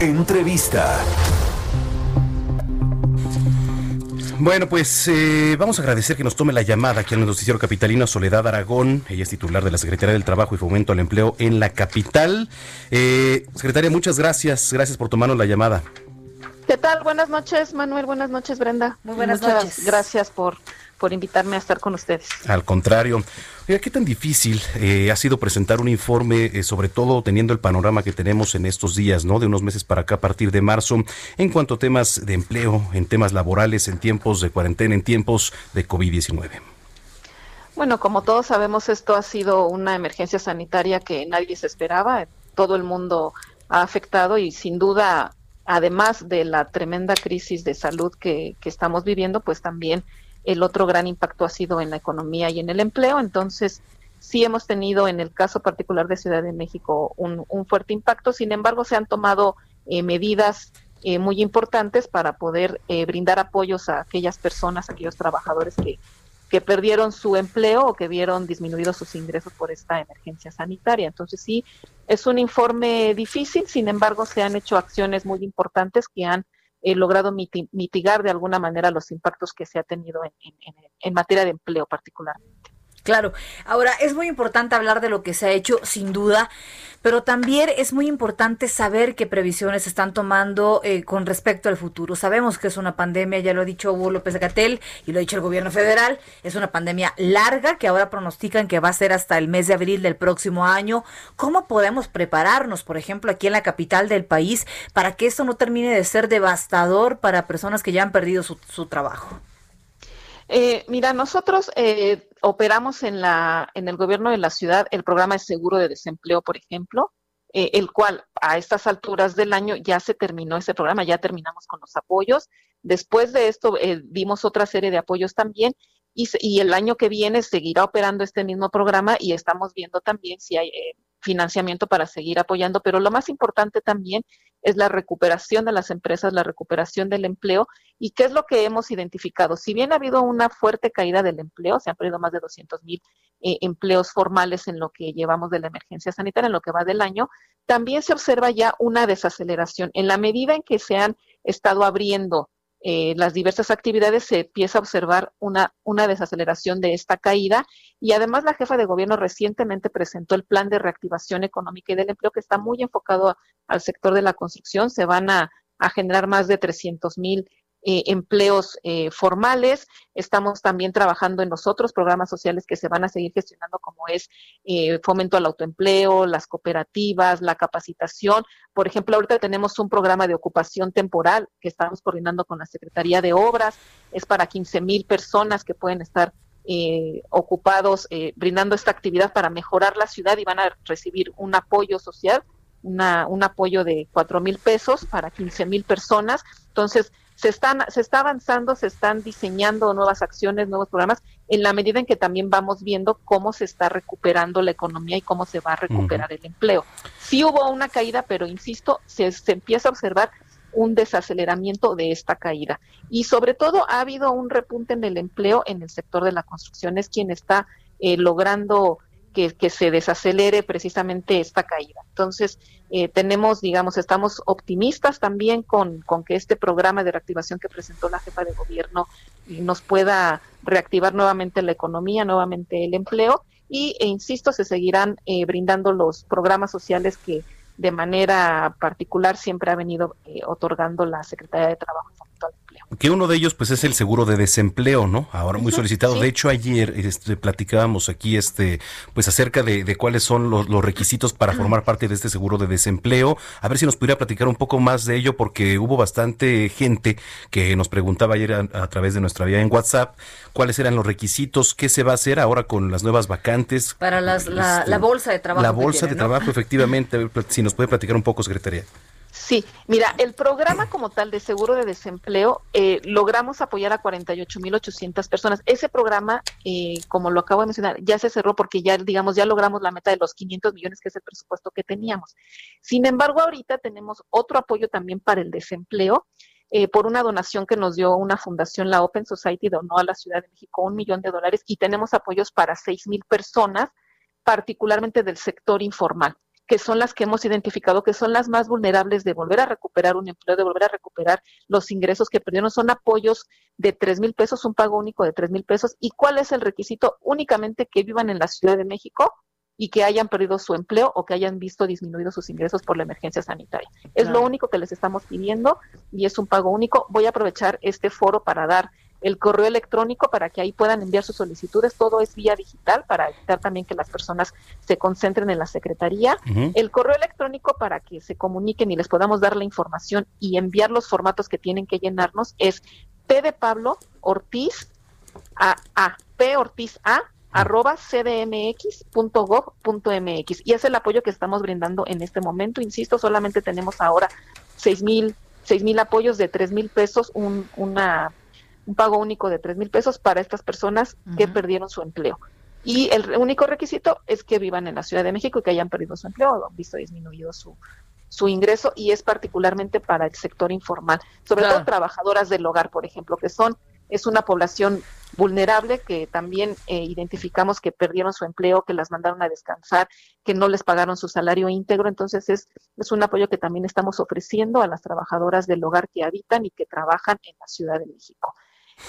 Entrevista. Bueno, pues eh, vamos a agradecer que nos tome la llamada aquí en el noticiero capitalino Soledad Aragón. Ella es titular de la Secretaría del Trabajo y Fomento al Empleo en la capital. Eh, secretaria, muchas gracias. Gracias por tomarnos la llamada. ¿Qué tal? Buenas noches, Manuel. Buenas noches, Brenda. Muy buenas Muchas noches. Gracias por, por invitarme a estar con ustedes. Al contrario. Oiga, ¿qué tan difícil eh, ha sido presentar un informe, eh, sobre todo teniendo el panorama que tenemos en estos días, ¿no? De unos meses para acá, a partir de marzo, en cuanto a temas de empleo, en temas laborales, en tiempos de cuarentena, en tiempos de COVID-19? Bueno, como todos sabemos, esto ha sido una emergencia sanitaria que nadie se esperaba. Todo el mundo ha afectado y sin duda, además de la tremenda crisis de salud que, que estamos viviendo, pues también el otro gran impacto ha sido en la economía y en el empleo. Entonces, sí hemos tenido en el caso particular de Ciudad de México un, un fuerte impacto. Sin embargo, se han tomado eh, medidas eh, muy importantes para poder eh, brindar apoyos a aquellas personas, a aquellos trabajadores que, que perdieron su empleo o que vieron disminuidos sus ingresos por esta emergencia sanitaria. Entonces sí, es un informe difícil, sin embargo se han hecho acciones muy importantes que han eh, logrado miti- mitigar de alguna manera los impactos que se ha tenido en, en- en- en materia de empleo particularmente. Claro, ahora es muy importante hablar de lo que se ha hecho, sin duda, pero también es muy importante saber qué previsiones están tomando eh, con respecto al futuro. Sabemos que es una pandemia, ya lo ha dicho Hugo López Gatel y lo ha dicho el gobierno federal, es una pandemia larga que ahora pronostican que va a ser hasta el mes de abril del próximo año. ¿Cómo podemos prepararnos, por ejemplo, aquí en la capital del país, para que esto no termine de ser devastador para personas que ya han perdido su, su trabajo? Eh, mira, nosotros eh, operamos en, la, en el gobierno de la ciudad el programa de seguro de desempleo, por ejemplo, eh, el cual a estas alturas del año ya se terminó ese programa, ya terminamos con los apoyos. Después de esto eh, dimos otra serie de apoyos también y, y el año que viene seguirá operando este mismo programa y estamos viendo también si hay eh, financiamiento para seguir apoyando, pero lo más importante también es la recuperación de las empresas, la recuperación del empleo ¿Y qué es lo que hemos identificado? Si bien ha habido una fuerte caída del empleo, se han perdido más de 200 mil eh, empleos formales en lo que llevamos de la emergencia sanitaria, en lo que va del año, también se observa ya una desaceleración. En la medida en que se han estado abriendo eh, las diversas actividades, se empieza a observar una, una desaceleración de esta caída. Y además la jefa de gobierno recientemente presentó el plan de reactivación económica y del empleo que está muy enfocado al sector de la construcción. Se van a, a generar más de 300 mil eh, empleos eh, formales. Estamos también trabajando en los otros programas sociales que se van a seguir gestionando, como es eh, fomento al autoempleo, las cooperativas, la capacitación. Por ejemplo, ahorita tenemos un programa de ocupación temporal que estamos coordinando con la Secretaría de Obras. Es para 15 mil personas que pueden estar eh, ocupados eh, brindando esta actividad para mejorar la ciudad y van a recibir un apoyo social, un apoyo de cuatro mil pesos para 15 mil personas. Entonces, se, están, se está avanzando, se están diseñando nuevas acciones, nuevos programas, en la medida en que también vamos viendo cómo se está recuperando la economía y cómo se va a recuperar el empleo. Sí hubo una caída, pero insisto, se, se empieza a observar un desaceleramiento de esta caída. Y sobre todo ha habido un repunte en el empleo en el sector de la construcción, es quien está eh, logrando que, que, se desacelere precisamente esta caída. Entonces, eh, tenemos, digamos, estamos optimistas también con, con, que este programa de reactivación que presentó la jefa de gobierno nos pueda reactivar nuevamente la economía, nuevamente el empleo y, e insisto, se seguirán eh, brindando los programas sociales que de manera particular siempre ha venido eh, otorgando la Secretaría de Trabajo desempleo. Que uno de ellos pues es el seguro de desempleo, ¿no? Ahora muy solicitado. De hecho, ayer este, platicábamos aquí este pues acerca de, cuáles son los, requisitos para formar parte de este seguro de desempleo. A ver si nos pudiera platicar un poco más de ello porque hubo bastante gente que nos preguntaba ayer a, través de nuestra vía en WhatsApp cuáles eran los requisitos, qué se va a hacer ahora con las nuevas vacantes. Para las, la, este, bolsa de trabajo. La bolsa de trabajo, efectivamente. si nos puede platicar un poco, Secretaría. Sí, mira, el programa como tal de seguro de desempleo, eh, logramos apoyar a 48.800 personas. Ese programa, eh, como lo acabo de mencionar, ya se cerró porque ya, digamos, ya logramos la meta de los 500 millones, que es el presupuesto que teníamos. Sin embargo, ahorita tenemos otro apoyo también para el desempleo. Eh, por una donación que nos dio una fundación, la Open Society, donó a la Ciudad de México un millón de dólares y tenemos apoyos para seis mil personas, particularmente del sector informal que son las que hemos identificado que son las más vulnerables de volver a recuperar un empleo, de volver a recuperar los ingresos que perdieron. Son apoyos de tres mil pesos, un pago único de tres mil pesos. ¿Y cuál es el requisito? Únicamente que vivan en la Ciudad de México y que hayan perdido su empleo o que hayan visto disminuidos sus ingresos por la emergencia sanitaria. Es lo único que les estamos pidiendo y es un pago único. Voy a aprovechar este foro para dar el correo electrónico para que ahí puedan enviar sus solicitudes. Todo es vía digital para evitar también que las personas se concentren en la secretaría. El correo electrónico para que se comuniquen y les podamos dar la información y enviar los formatos que tienen que llenarnos es P de Pablo Ortiz a, a P Ortiz a arroba cdmx.gov.mx y es el apoyo que estamos brindando en este momento. Insisto, solamente tenemos ahora seis mil, seis mil apoyos de tres mil pesos, un, una un pago único de tres mil pesos para estas personas que perdieron su empleo. Y el único requisito es que vivan en la Ciudad de México y que hayan perdido su empleo o han visto disminuido su, su ingreso y es particularmente para el sector informal, sobre todo trabajadoras del hogar, por ejemplo, que son es una población vulnerable que también eh, identificamos que perdieron su empleo, que las mandaron a descansar, que no les pagaron su salario íntegro. Entonces es, es un apoyo que también estamos ofreciendo a las trabajadoras del hogar que habitan y que trabajan en la Ciudad de México.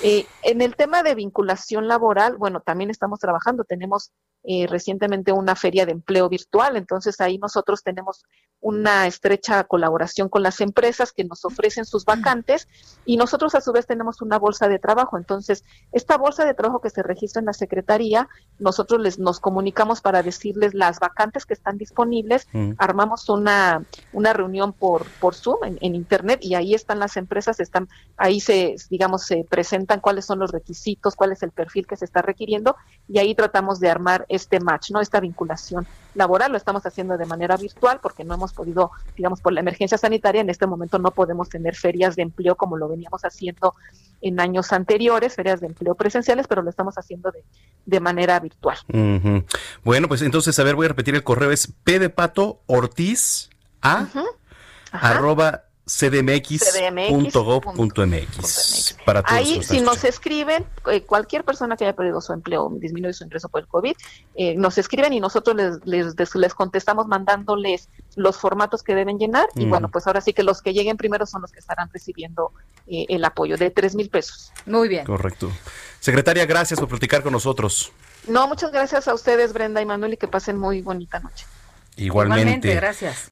Eh, en el tema de vinculación laboral, bueno, también estamos trabajando. Tenemos eh, recientemente una feria de empleo virtual, entonces ahí nosotros tenemos una estrecha colaboración con las empresas que nos ofrecen sus vacantes y nosotros a su vez tenemos una bolsa de trabajo. Entonces, esta bolsa de trabajo que se registra en la Secretaría, nosotros les nos comunicamos para decirles las vacantes que están disponibles, mm. armamos una, una reunión por, por Zoom en, en, Internet y ahí están las empresas, están ahí se, digamos, se presentan cuáles son los requisitos, cuál es el perfil que se está requiriendo y ahí tratamos de armar este match, ¿no? Esta vinculación laboral. Lo estamos haciendo de manera virtual porque no hemos podido, digamos, por la emergencia sanitaria, en este momento no podemos tener ferias de empleo como lo veníamos haciendo en años anteriores, ferias de empleo presenciales, pero lo estamos haciendo de, de manera virtual. Bueno, pues entonces, a ver, voy a repetir el correo, es P de Pato Ortiz a arroba cdmx.gov.mx. Para Ahí, si nos escriben, eh, cualquier persona que haya perdido su empleo, disminuye su ingreso por el COVID, eh, nos escriben y nosotros les, les, les, contestamos mandándoles los formatos que deben llenar. Y bueno, pues ahora sí que los que lleguen primero son los que estarán recibiendo eh, el apoyo de tres mil pesos. Muy bien. Correcto. Secretaria, gracias por platicar con nosotros. No, muchas gracias a ustedes, Brenda y Manuel, y que pasen muy bonita noche. Igualmente. Igualmente gracias.